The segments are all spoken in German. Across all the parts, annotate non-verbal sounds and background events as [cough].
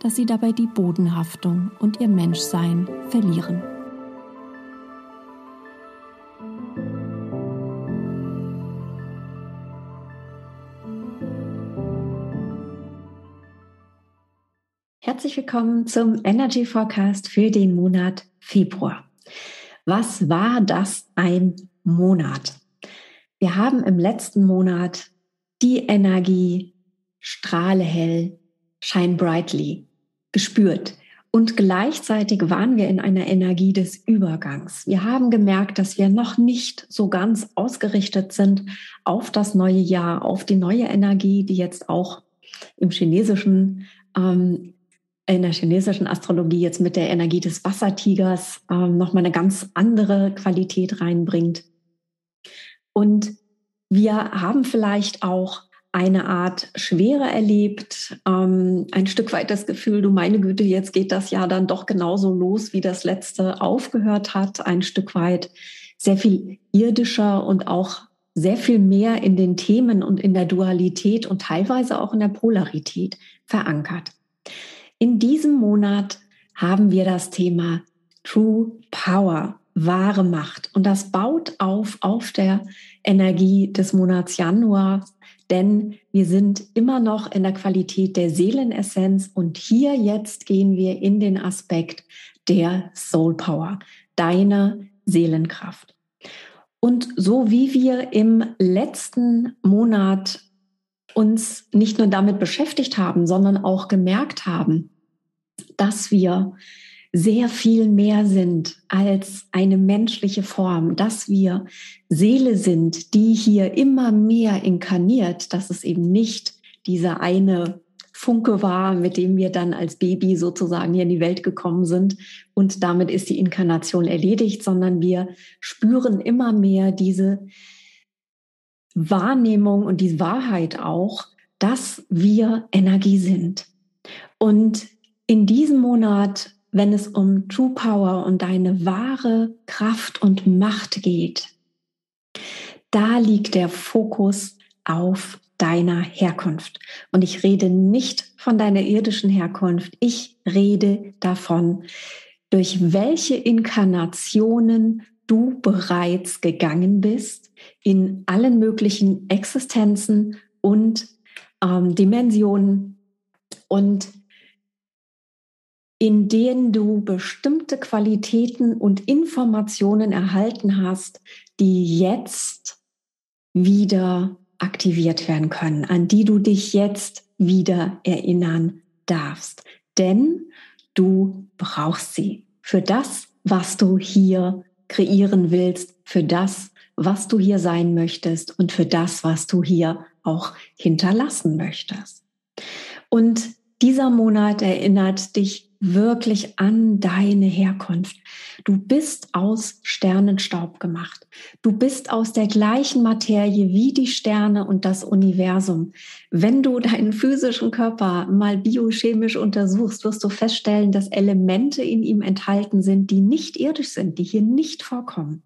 dass sie dabei die Bodenhaftung und ihr Menschsein verlieren. Herzlich willkommen zum Energy Forecast für den Monat Februar. Was war das ein Monat? Wir haben im letzten Monat die Energie strahle hell, shine brightly gespürt. Und gleichzeitig waren wir in einer Energie des Übergangs. Wir haben gemerkt, dass wir noch nicht so ganz ausgerichtet sind auf das neue Jahr, auf die neue Energie, die jetzt auch im chinesischen, ähm, in der chinesischen Astrologie jetzt mit der Energie des Wassertigers ähm, nochmal eine ganz andere Qualität reinbringt. Und wir haben vielleicht auch eine Art Schwere erlebt, ähm, ein Stück weit das Gefühl, du meine Güte, jetzt geht das Jahr dann doch genauso los, wie das letzte aufgehört hat, ein Stück weit sehr viel irdischer und auch sehr viel mehr in den Themen und in der Dualität und teilweise auch in der Polarität verankert. In diesem Monat haben wir das Thema True Power, wahre Macht. Und das baut auf auf der Energie des Monats Januar denn wir sind immer noch in der Qualität der Seelenessenz und hier jetzt gehen wir in den Aspekt der Soul Power, deiner Seelenkraft. Und so wie wir im letzten Monat uns nicht nur damit beschäftigt haben, sondern auch gemerkt haben, dass wir sehr viel mehr sind als eine menschliche Form, dass wir Seele sind, die hier immer mehr inkarniert, dass es eben nicht dieser eine Funke war, mit dem wir dann als Baby sozusagen hier in die Welt gekommen sind und damit ist die Inkarnation erledigt, sondern wir spüren immer mehr diese Wahrnehmung und die Wahrheit auch, dass wir Energie sind. Und in diesem Monat wenn es um True Power und deine wahre Kraft und Macht geht, da liegt der Fokus auf deiner Herkunft. Und ich rede nicht von deiner irdischen Herkunft, ich rede davon, durch welche Inkarnationen du bereits gegangen bist in allen möglichen Existenzen und ähm, Dimensionen und in denen du bestimmte Qualitäten und Informationen erhalten hast, die jetzt wieder aktiviert werden können, an die du dich jetzt wieder erinnern darfst. Denn du brauchst sie für das, was du hier kreieren willst, für das, was du hier sein möchtest und für das, was du hier auch hinterlassen möchtest. Und dieser Monat erinnert dich wirklich an deine Herkunft. Du bist aus Sternenstaub gemacht. Du bist aus der gleichen Materie wie die Sterne und das Universum. Wenn du deinen physischen Körper mal biochemisch untersuchst, wirst du feststellen, dass Elemente in ihm enthalten sind, die nicht irdisch sind, die hier nicht vorkommen.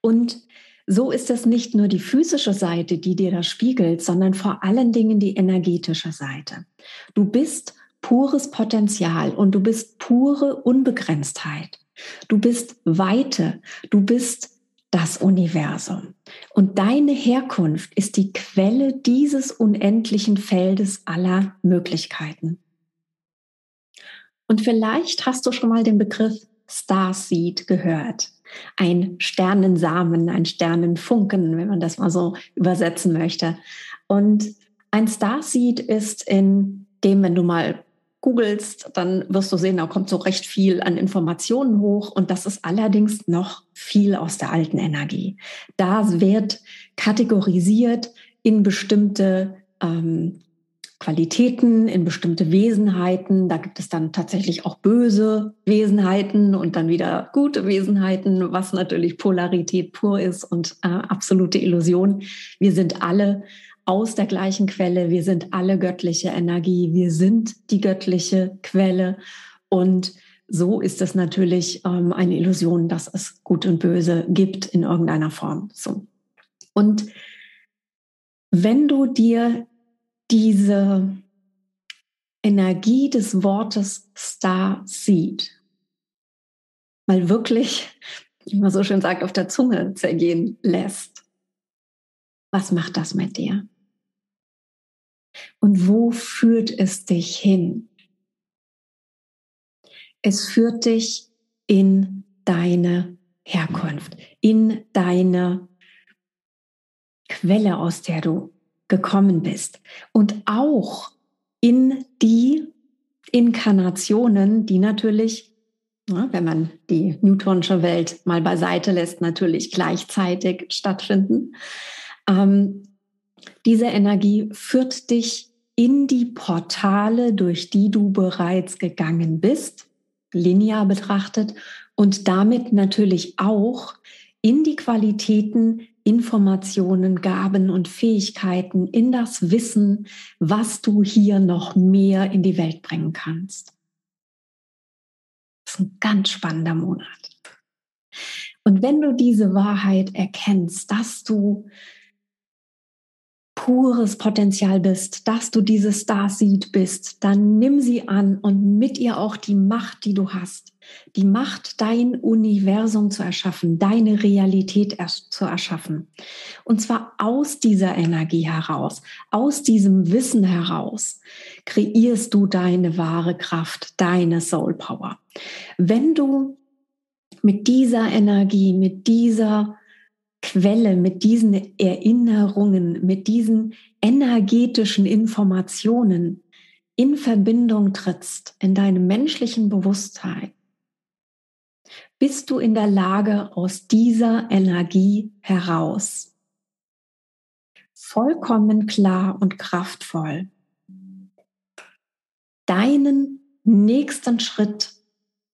Und so ist es nicht nur die physische Seite, die dir das spiegelt, sondern vor allen Dingen die energetische Seite. Du bist pures Potenzial und du bist pure Unbegrenztheit. Du bist Weite, du bist das Universum. Und deine Herkunft ist die Quelle dieses unendlichen Feldes aller Möglichkeiten. Und vielleicht hast du schon mal den Begriff Starseed gehört. Ein Sternensamen, ein Sternenfunken, wenn man das mal so übersetzen möchte. Und ein Starseed ist in dem, wenn du mal googelst, dann wirst du sehen, da kommt so recht viel an Informationen hoch und das ist allerdings noch viel aus der alten Energie. Da wird kategorisiert in bestimmte ähm, Qualitäten, in bestimmte Wesenheiten. Da gibt es dann tatsächlich auch böse Wesenheiten und dann wieder gute Wesenheiten, was natürlich Polarität pur ist und äh, absolute Illusion. Wir sind alle aus der gleichen Quelle. Wir sind alle göttliche Energie. Wir sind die göttliche Quelle. Und so ist es natürlich ähm, eine Illusion, dass es Gut und Böse gibt in irgendeiner Form. So. Und wenn du dir diese Energie des Wortes Star Seed mal wirklich, wie man so schön sagt, auf der Zunge zergehen lässt, was macht das mit dir? Und wo führt es dich hin? Es führt dich in deine Herkunft, in deine Quelle, aus der du gekommen bist und auch in die Inkarnationen, die natürlich, wenn man die Newtonsche Welt mal beiseite lässt, natürlich gleichzeitig stattfinden. Ähm, diese Energie führt dich in die Portale, durch die du bereits gegangen bist, linear betrachtet, und damit natürlich auch in die Qualitäten, Informationen, Gaben und Fähigkeiten, in das Wissen, was du hier noch mehr in die Welt bringen kannst. Das ist ein ganz spannender Monat. Und wenn du diese Wahrheit erkennst, dass du pures Potenzial bist, dass du diese Starseed bist, dann nimm sie an und mit ihr auch die Macht, die du hast. Die Macht, dein Universum zu erschaffen, deine Realität zu erschaffen. Und zwar aus dieser Energie heraus, aus diesem Wissen heraus, kreierst du deine wahre Kraft, deine Soul Power. Wenn du mit dieser Energie, mit dieser Quelle, mit diesen Erinnerungen, mit diesen energetischen Informationen in Verbindung trittst, in deinem menschlichen Bewusstsein, bist du in der Lage, aus dieser Energie heraus vollkommen klar und kraftvoll deinen nächsten Schritt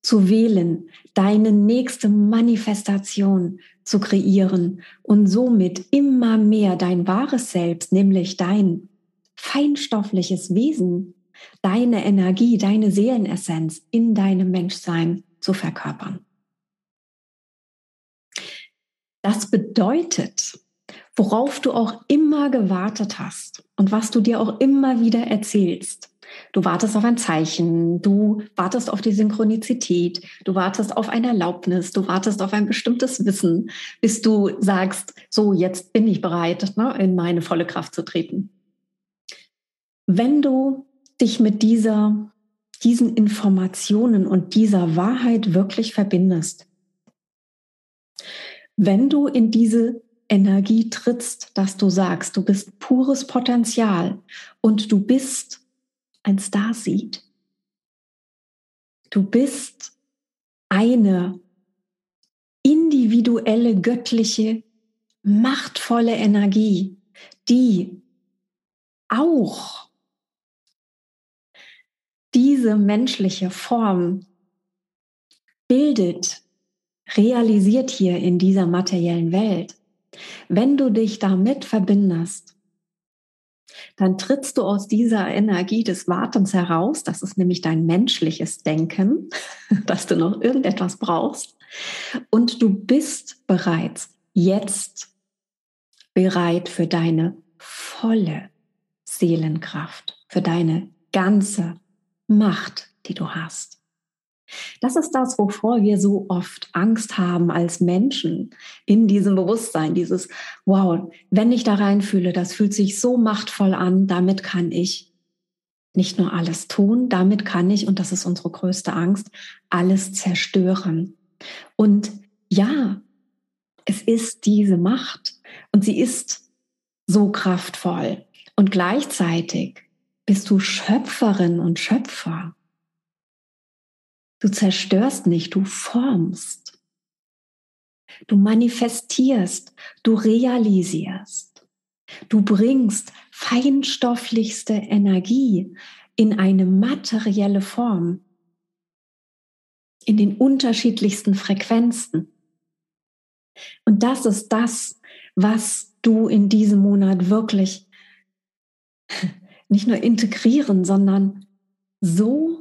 zu wählen, deine nächste Manifestation zu kreieren und somit immer mehr dein wahres Selbst, nämlich dein feinstoffliches Wesen, deine Energie, deine Seelenessenz in deinem Menschsein zu verkörpern. Das bedeutet, worauf du auch immer gewartet hast und was du dir auch immer wieder erzählst, Du wartest auf ein Zeichen, du wartest auf die Synchronizität, du wartest auf eine Erlaubnis, du wartest auf ein bestimmtes Wissen, bis du sagst, so, jetzt bin ich bereit, ne, in meine volle Kraft zu treten. Wenn du dich mit dieser, diesen Informationen und dieser Wahrheit wirklich verbindest, wenn du in diese Energie trittst, dass du sagst, du bist pures Potenzial und du bist ein Starseed. Du bist eine individuelle, göttliche, machtvolle Energie, die auch diese menschliche Form bildet, realisiert hier in dieser materiellen Welt, wenn du dich damit verbindest, dann trittst du aus dieser Energie des Wartens heraus. Das ist nämlich dein menschliches Denken, [laughs] dass du noch irgendetwas brauchst. Und du bist bereits jetzt bereit für deine volle Seelenkraft, für deine ganze Macht, die du hast. Das ist das, wovor wir so oft Angst haben als Menschen in diesem Bewusstsein. Dieses, wow, wenn ich da reinfühle, das fühlt sich so machtvoll an, damit kann ich nicht nur alles tun, damit kann ich, und das ist unsere größte Angst, alles zerstören. Und ja, es ist diese Macht und sie ist so kraftvoll. Und gleichzeitig bist du Schöpferin und Schöpfer. Du zerstörst nicht, du formst. Du manifestierst, du realisierst. Du bringst feinstofflichste Energie in eine materielle Form, in den unterschiedlichsten Frequenzen. Und das ist das, was du in diesem Monat wirklich [laughs] nicht nur integrieren, sondern so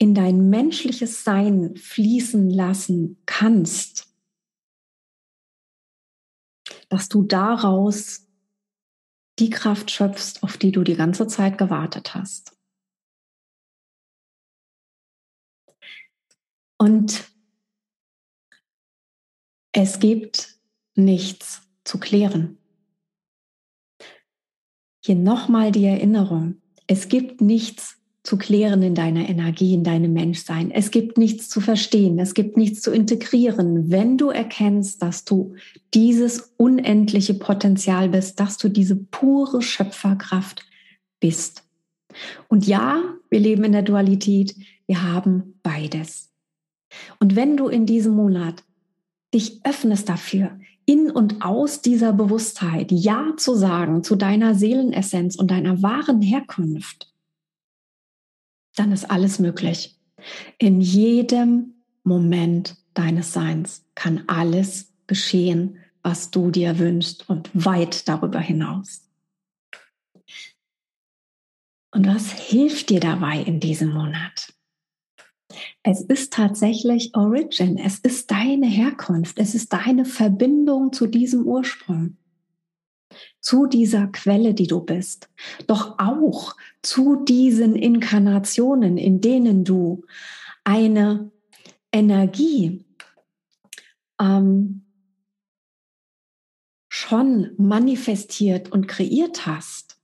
in dein menschliches Sein fließen lassen kannst, dass du daraus die Kraft schöpfst, auf die du die ganze Zeit gewartet hast. Und es gibt nichts zu klären. Hier nochmal die Erinnerung. Es gibt nichts zu klären in deiner Energie, in deinem Menschsein. Es gibt nichts zu verstehen, es gibt nichts zu integrieren, wenn du erkennst, dass du dieses unendliche Potenzial bist, dass du diese pure Schöpferkraft bist. Und ja, wir leben in der Dualität, wir haben beides. Und wenn du in diesem Monat dich öffnest dafür, in und aus dieser Bewusstheit Ja zu sagen zu deiner Seelenessenz und deiner wahren Herkunft, dann ist alles möglich. In jedem Moment deines Seins kann alles geschehen, was du dir wünschst und weit darüber hinaus. Und was hilft dir dabei in diesem Monat? Es ist tatsächlich Origin, es ist deine Herkunft, es ist deine Verbindung zu diesem Ursprung zu dieser Quelle, die du bist, doch auch zu diesen Inkarnationen, in denen du eine Energie ähm, schon manifestiert und kreiert hast,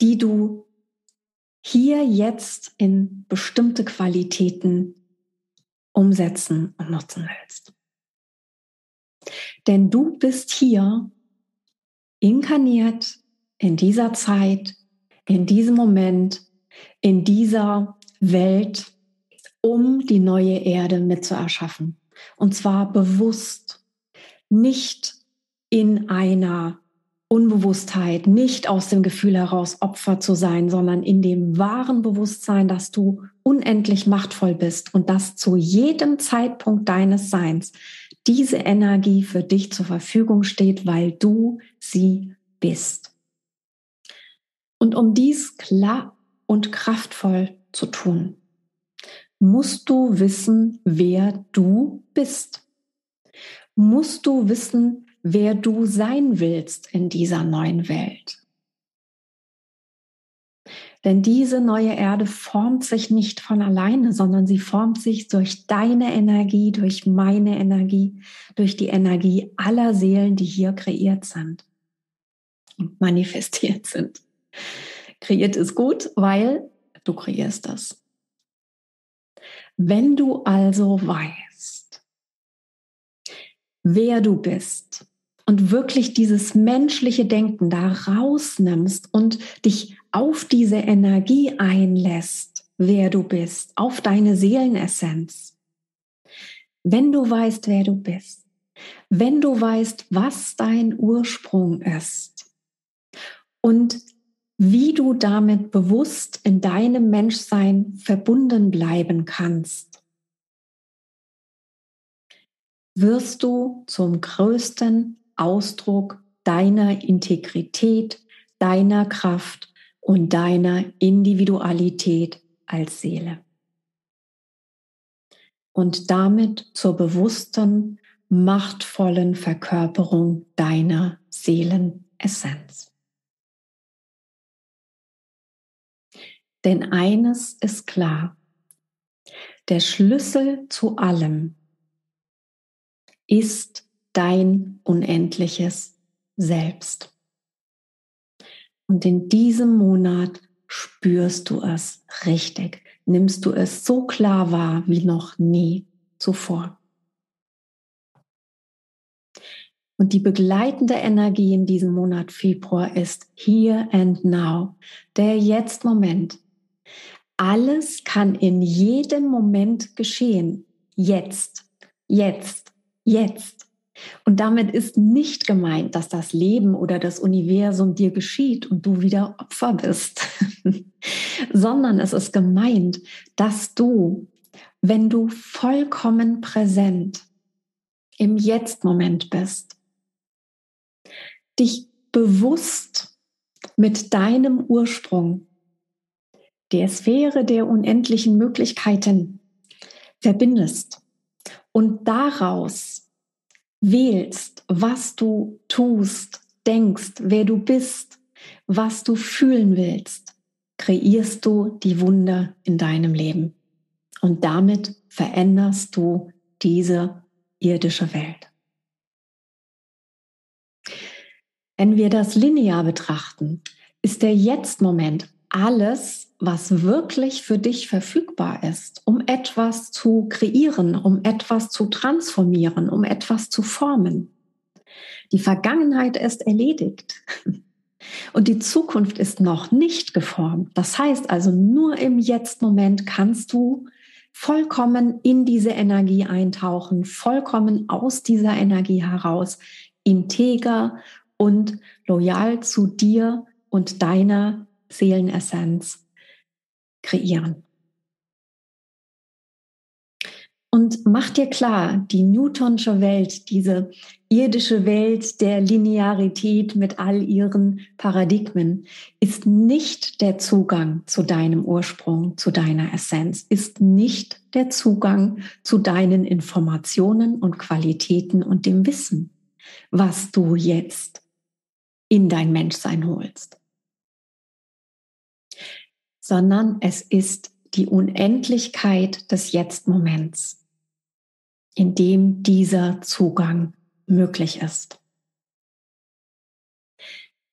die du hier jetzt in bestimmte Qualitäten umsetzen und nutzen willst. Denn du bist hier inkarniert in dieser Zeit, in diesem Moment, in dieser Welt, um die neue Erde mitzuerschaffen. Und zwar bewusst, nicht in einer Unbewusstheit, nicht aus dem Gefühl heraus Opfer zu sein, sondern in dem wahren Bewusstsein, dass du unendlich machtvoll bist und dass zu jedem Zeitpunkt deines Seins diese Energie für dich zur Verfügung steht, weil du sie bist. Und um dies klar und kraftvoll zu tun, musst du wissen, wer du bist. Musst du wissen, wer du sein willst in dieser neuen Welt. Denn diese neue Erde formt sich nicht von alleine, sondern sie formt sich durch deine Energie, durch meine Energie, durch die Energie aller Seelen, die hier kreiert sind und manifestiert sind. Kreiert ist gut, weil du kreierst das. Wenn du also weißt, wer du bist, und wirklich dieses menschliche Denken da rausnimmst und dich auf diese Energie einlässt, wer du bist, auf deine Seelenessenz. Wenn du weißt, wer du bist, wenn du weißt, was dein Ursprung ist und wie du damit bewusst in deinem Menschsein verbunden bleiben kannst, wirst du zum größten Ausdruck deiner Integrität, deiner Kraft und deiner Individualität als Seele. Und damit zur bewussten, machtvollen Verkörperung deiner Seelenessenz. Denn eines ist klar, der Schlüssel zu allem ist dein unendliches Selbst. Und in diesem Monat spürst du es richtig, nimmst du es so klar wahr wie noch nie zuvor. Und die begleitende Energie in diesem Monat Februar ist Here and Now, der Jetzt-Moment. Alles kann in jedem Moment geschehen. Jetzt, jetzt, jetzt. Und damit ist nicht gemeint, dass das Leben oder das Universum dir geschieht und du wieder Opfer bist, [laughs] sondern es ist gemeint, dass du, wenn du vollkommen präsent im Jetzt-Moment bist, dich bewusst mit deinem Ursprung, der Sphäre der unendlichen Möglichkeiten verbindest und daraus wählst, was du tust, denkst, wer du bist, was du fühlen willst, kreierst du die Wunder in deinem Leben. Und damit veränderst du diese irdische Welt. Wenn wir das linear betrachten, ist der Jetzt-Moment alles, was wirklich für dich verfügbar ist, um etwas zu kreieren, um etwas zu transformieren, um etwas zu formen. Die Vergangenheit ist erledigt und die Zukunft ist noch nicht geformt. Das heißt also, nur im Jetzt-Moment kannst du vollkommen in diese Energie eintauchen, vollkommen aus dieser Energie heraus, integer und loyal zu dir und deiner Seelenessenz kreieren. Und mach dir klar, die Newtonsche Welt, diese irdische Welt der Linearität mit all ihren Paradigmen, ist nicht der Zugang zu deinem Ursprung, zu deiner Essenz, ist nicht der Zugang zu deinen Informationen und Qualitäten und dem Wissen, was du jetzt in dein Menschsein holst sondern es ist die Unendlichkeit des Jetzt-Moments, in dem dieser Zugang möglich ist.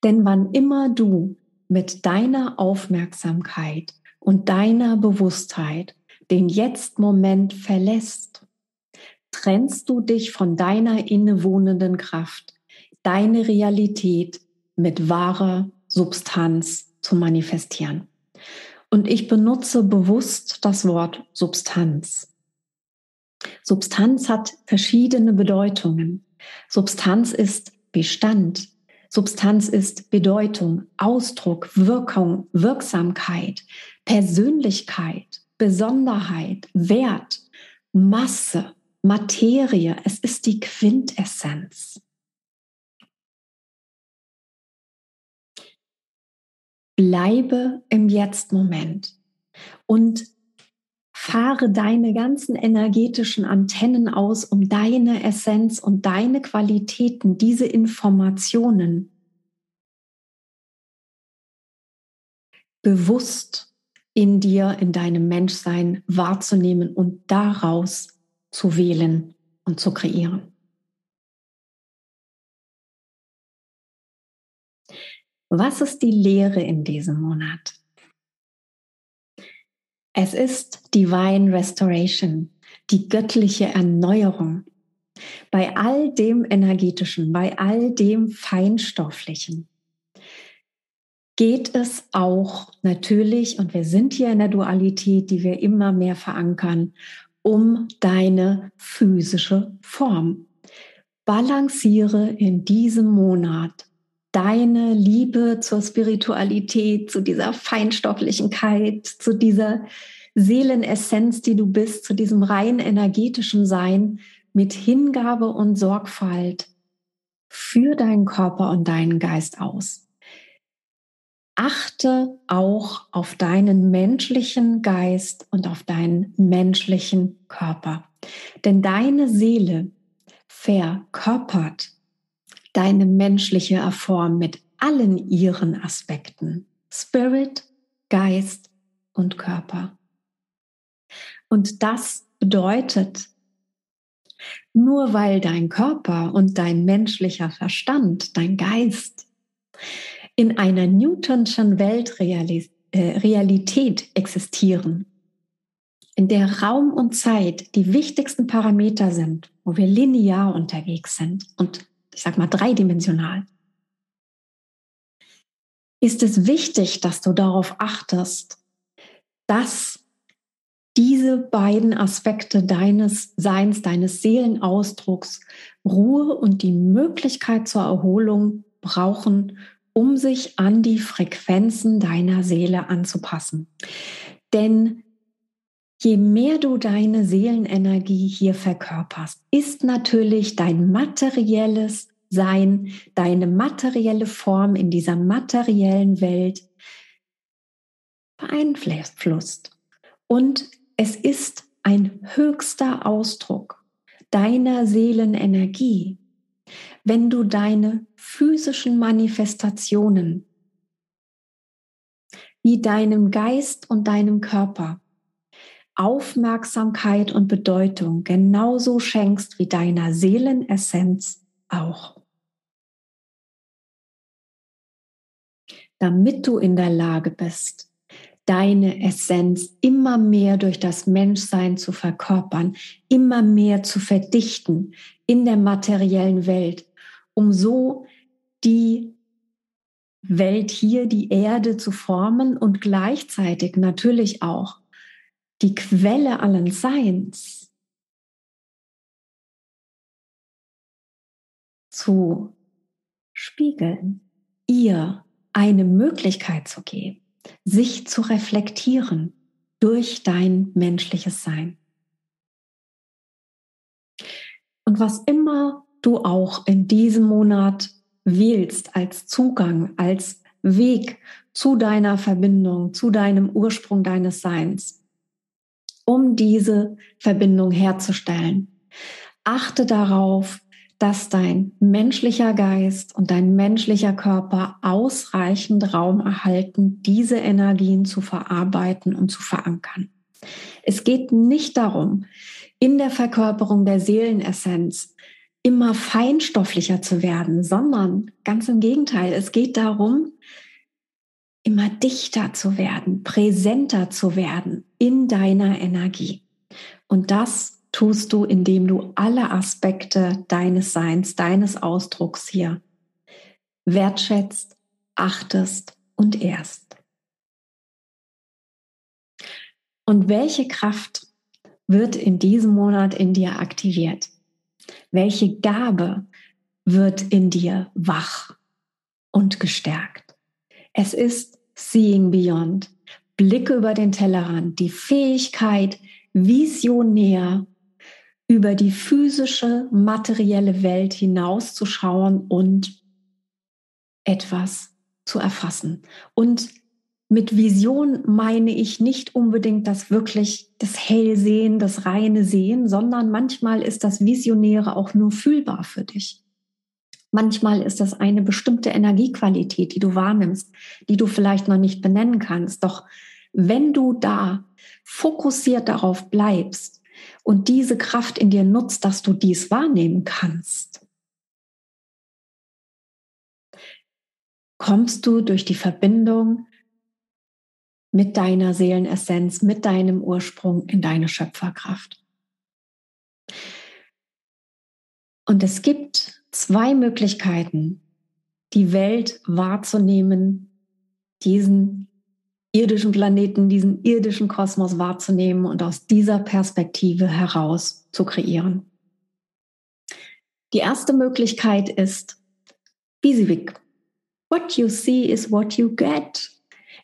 Denn wann immer du mit deiner Aufmerksamkeit und deiner Bewusstheit den Jetzt-Moment verlässt, trennst du dich von deiner innewohnenden Kraft, deine Realität mit wahrer Substanz zu manifestieren. Und ich benutze bewusst das Wort Substanz. Substanz hat verschiedene Bedeutungen. Substanz ist Bestand. Substanz ist Bedeutung, Ausdruck, Wirkung, Wirksamkeit, Persönlichkeit, Besonderheit, Wert, Masse, Materie. Es ist die Quintessenz. Bleibe im Jetzt-Moment und fahre deine ganzen energetischen Antennen aus, um deine Essenz und deine Qualitäten, diese Informationen bewusst in dir, in deinem Menschsein wahrzunehmen und daraus zu wählen und zu kreieren. Was ist die Lehre in diesem Monat? Es ist Divine Restoration, die göttliche Erneuerung. Bei all dem Energetischen, bei all dem Feinstofflichen geht es auch natürlich, und wir sind hier in der Dualität, die wir immer mehr verankern, um deine physische Form. Balanciere in diesem Monat deine Liebe zur Spiritualität, zu dieser Feinstofflichkeit, zu dieser Seelenessenz, die du bist, zu diesem rein energetischen Sein mit Hingabe und Sorgfalt für deinen Körper und deinen Geist aus. Achte auch auf deinen menschlichen Geist und auf deinen menschlichen Körper. Denn deine Seele verkörpert deine menschliche Form mit allen ihren Aspekten. Spirit, Geist und Körper. Und das bedeutet, nur weil dein Körper und dein menschlicher Verstand, dein Geist in einer Newtonschen Weltrealität äh, existieren, in der Raum und Zeit die wichtigsten Parameter sind, wo wir linear unterwegs sind und ich sag mal dreidimensional, ist es wichtig, dass du darauf achtest, dass diese beiden Aspekte deines Seins, deines Seelenausdrucks Ruhe und die Möglichkeit zur Erholung brauchen, um sich an die Frequenzen deiner Seele anzupassen. Denn je mehr du deine Seelenenergie hier verkörperst, ist natürlich dein materielles Sein, deine materielle Form in dieser materiellen Welt beeinflusst. Und es ist ein höchster Ausdruck deiner Seelenenergie, wenn du deine physischen Manifestationen wie deinem Geist und deinem Körper Aufmerksamkeit und Bedeutung genauso schenkst wie deiner Seelenessenz auch. Damit du in der Lage bist, deine Essenz immer mehr durch das Menschsein zu verkörpern, immer mehr zu verdichten in der materiellen Welt, um so die Welt hier, die Erde zu formen und gleichzeitig natürlich auch die Quelle allen Seins zu spiegeln, ihr eine Möglichkeit zu geben, sich zu reflektieren durch dein menschliches Sein. Und was immer du auch in diesem Monat wählst als Zugang, als Weg zu deiner Verbindung, zu deinem Ursprung deines Seins, um diese Verbindung herzustellen. Achte darauf, dass dein menschlicher Geist und dein menschlicher Körper ausreichend Raum erhalten, diese Energien zu verarbeiten und zu verankern. Es geht nicht darum, in der Verkörperung der Seelenessenz immer feinstofflicher zu werden, sondern ganz im Gegenteil, es geht darum, immer dichter zu werden, präsenter zu werden in deiner Energie. Und das tust du, indem du alle Aspekte deines Seins, deines Ausdrucks hier wertschätzt, achtest und ehrst. Und welche Kraft wird in diesem Monat in dir aktiviert? Welche Gabe wird in dir wach und gestärkt? Es ist Seeing Beyond, Blicke über den Tellerrand, die Fähigkeit, visionär über die physische, materielle Welt hinauszuschauen und etwas zu erfassen. Und mit Vision meine ich nicht unbedingt das wirklich das Hellsehen, das reine Sehen, sondern manchmal ist das Visionäre auch nur fühlbar für dich. Manchmal ist das eine bestimmte Energiequalität, die du wahrnimmst, die du vielleicht noch nicht benennen kannst. Doch wenn du da fokussiert darauf bleibst, und diese Kraft in dir nutzt, dass du dies wahrnehmen kannst, kommst du durch die Verbindung mit deiner Seelenessenz, mit deinem Ursprung in deine Schöpferkraft. Und es gibt zwei Möglichkeiten, die Welt wahrzunehmen, diesen irdischen Planeten, diesen irdischen Kosmos wahrzunehmen und aus dieser Perspektive heraus zu kreieren. Die erste Möglichkeit ist Bisivik. What you see is what you get.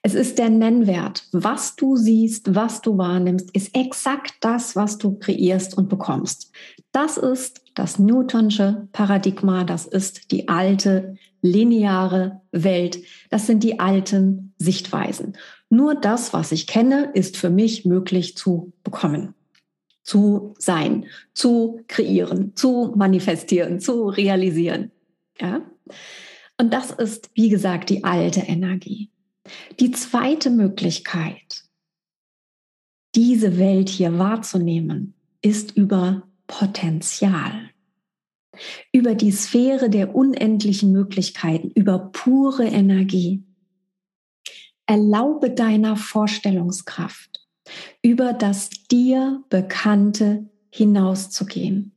Es ist der Nennwert. Was du siehst, was du wahrnimmst, ist exakt das, was du kreierst und bekommst. Das ist das Newtonsche Paradigma. Das ist die alte lineare Welt. Das sind die alten Sichtweisen. Nur das, was ich kenne, ist für mich möglich zu bekommen, zu sein, zu kreieren, zu manifestieren, zu realisieren. Ja? Und das ist, wie gesagt, die alte Energie. Die zweite Möglichkeit, diese Welt hier wahrzunehmen, ist über Potenzial, über die Sphäre der unendlichen Möglichkeiten, über pure Energie. Erlaube deiner Vorstellungskraft, über das dir Bekannte hinauszugehen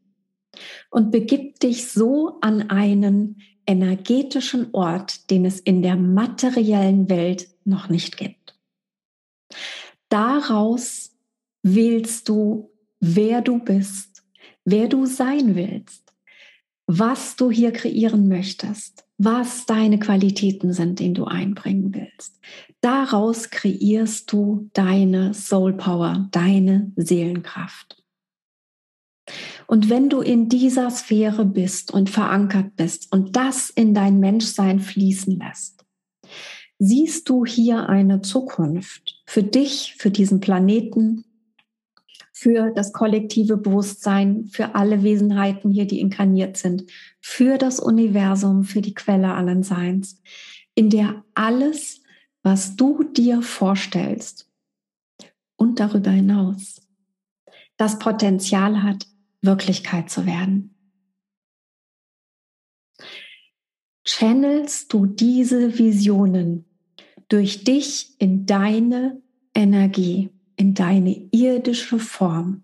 und begib dich so an einen energetischen Ort, den es in der materiellen Welt noch nicht gibt. Daraus wählst du, wer du bist, wer du sein willst, was du hier kreieren möchtest, was deine Qualitäten sind, den du einbringen willst. Daraus kreierst du deine Soul Power, deine Seelenkraft. Und wenn du in dieser Sphäre bist und verankert bist und das in dein Menschsein fließen lässt, siehst du hier eine Zukunft für dich, für diesen Planeten, für das kollektive Bewusstsein, für alle Wesenheiten hier, die inkarniert sind, für das Universum, für die Quelle allen Seins, in der alles, was du dir vorstellst und darüber hinaus, das Potenzial hat, Wirklichkeit zu werden. Channelst du diese Visionen durch dich in deine Energie, in deine irdische Form,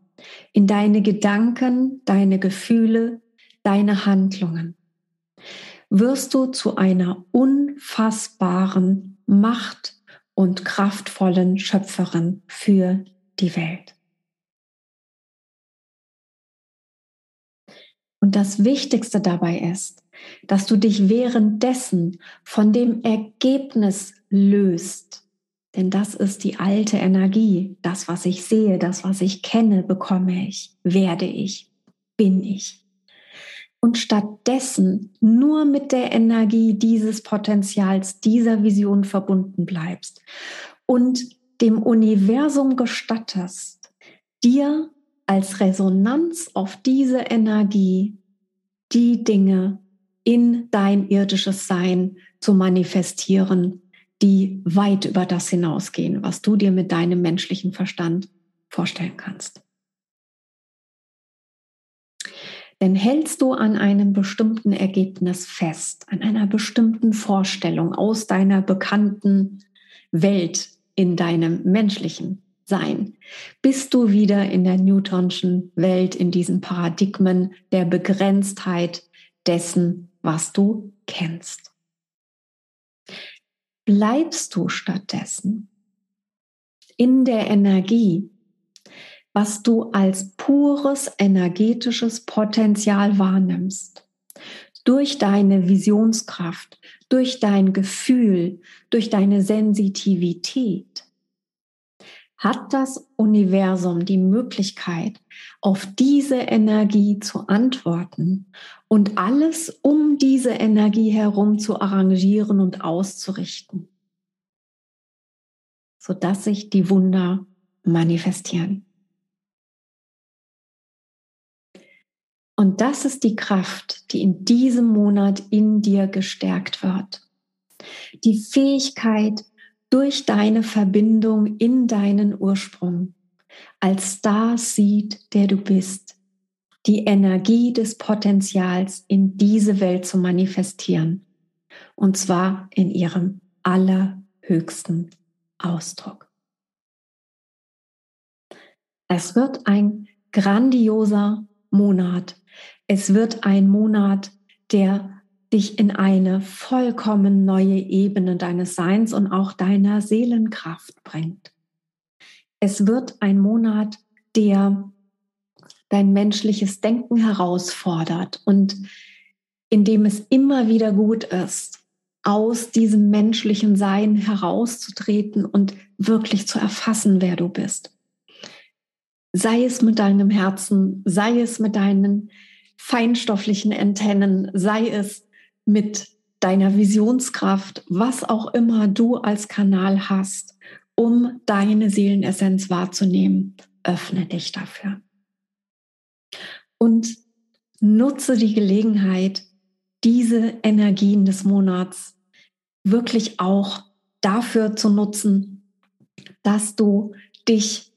in deine Gedanken, deine Gefühle, deine Handlungen, wirst du zu einer unfassbaren Macht und kraftvollen Schöpferin für die Welt. Und das Wichtigste dabei ist, dass du dich währenddessen von dem Ergebnis löst. Denn das ist die alte Energie. Das, was ich sehe, das, was ich kenne, bekomme ich, werde ich, bin ich. Und stattdessen nur mit der Energie dieses Potenzials, dieser Vision verbunden bleibst und dem Universum gestattest, dir als Resonanz auf diese Energie die Dinge in dein irdisches Sein zu manifestieren, die weit über das hinausgehen, was du dir mit deinem menschlichen Verstand vorstellen kannst. Denn hältst du an einem bestimmten Ergebnis fest, an einer bestimmten Vorstellung aus deiner bekannten Welt in deinem menschlichen sein, bist du wieder in der Newtonschen Welt, in diesen Paradigmen der Begrenztheit dessen, was du kennst. Bleibst du stattdessen in der Energie, was du als pures energetisches Potenzial wahrnimmst, durch deine Visionskraft, durch dein Gefühl, durch deine Sensitivität, hat das Universum die Möglichkeit, auf diese Energie zu antworten und alles um diese Energie herum zu arrangieren und auszurichten, sodass sich die Wunder manifestieren. Und das ist die Kraft, die in diesem Monat in dir gestärkt wird. Die Fähigkeit, durch deine Verbindung in deinen Ursprung als Star sieht, der du bist, die Energie des Potenzials in diese Welt zu manifestieren. Und zwar in ihrem allerhöchsten Ausdruck. Es wird ein grandioser Monat. Es wird ein Monat, der dich in eine vollkommen neue Ebene deines Seins und auch deiner Seelenkraft bringt. Es wird ein Monat, der dein menschliches Denken herausfordert und in dem es immer wieder gut ist, aus diesem menschlichen Sein herauszutreten und wirklich zu erfassen, wer du bist. Sei es mit deinem Herzen, sei es mit deinen feinstofflichen Antennen, sei es mit deiner Visionskraft, was auch immer du als Kanal hast, um deine Seelenessenz wahrzunehmen, öffne dich dafür. Und nutze die Gelegenheit, diese Energien des Monats wirklich auch dafür zu nutzen, dass du dich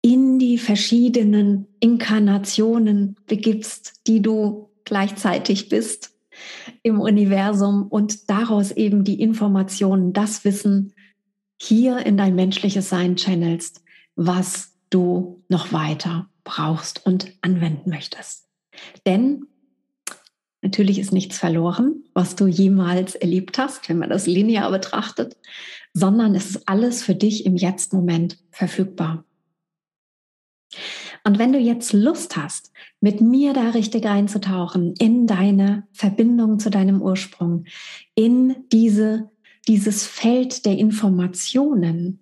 in die verschiedenen Inkarnationen begibst, die du gleichzeitig bist im Universum und daraus eben die Informationen, das Wissen hier in dein menschliches Sein channelst, was du noch weiter brauchst und anwenden möchtest. Denn natürlich ist nichts verloren, was du jemals erlebt hast, wenn man das linear betrachtet, sondern es ist alles für dich im Jetzt-Moment verfügbar. Und wenn du jetzt Lust hast, mit mir da richtig einzutauchen in deine Verbindung zu deinem Ursprung, in diese, dieses Feld der Informationen,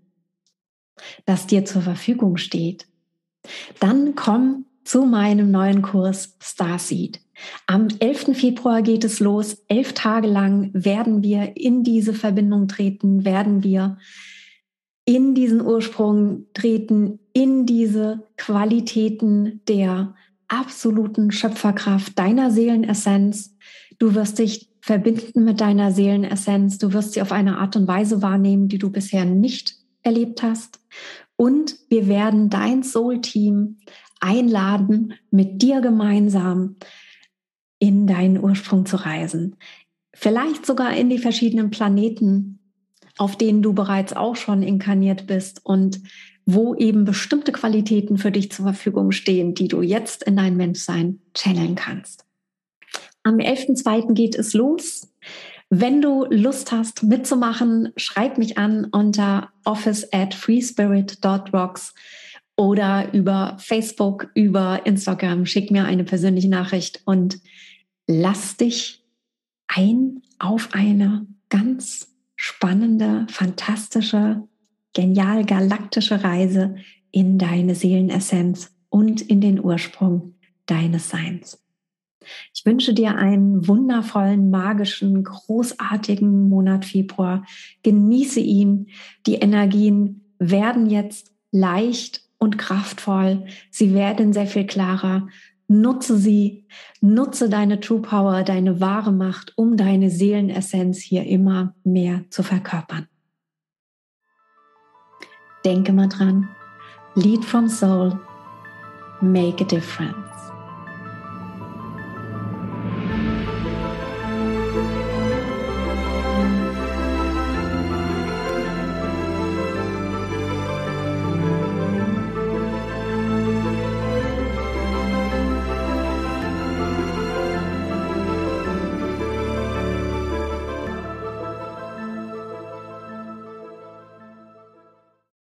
das dir zur Verfügung steht, dann komm zu meinem neuen Kurs Starseed. Am 11. Februar geht es los. Elf Tage lang werden wir in diese Verbindung treten, werden wir in diesen Ursprung treten, in diese Qualitäten der absoluten Schöpferkraft deiner Seelenessenz. Du wirst dich verbinden mit deiner Seelenessenz. Du wirst sie auf eine Art und Weise wahrnehmen, die du bisher nicht erlebt hast. Und wir werden dein Soul-Team einladen, mit dir gemeinsam in deinen Ursprung zu reisen. Vielleicht sogar in die verschiedenen Planeten, auf denen du bereits auch schon inkarniert bist und wo eben bestimmte Qualitäten für dich zur Verfügung stehen, die du jetzt in dein Menschsein channeln kannst. Am 11.2. geht es los. Wenn du Lust hast mitzumachen, schreib mich an unter office at freespirit.rocks oder über Facebook, über Instagram. Schick mir eine persönliche Nachricht und lass dich ein auf eine ganz spannende, fantastische, genial galaktische Reise in deine Seelenessenz und in den Ursprung deines Seins. Ich wünsche dir einen wundervollen, magischen, großartigen Monat Februar. Genieße ihn. Die Energien werden jetzt leicht und kraftvoll. Sie werden sehr viel klarer. Nutze sie, nutze deine True Power, deine wahre Macht, um deine Seelenessenz hier immer mehr zu verkörpern. Denke mal dran. Lead from Soul. Make a difference.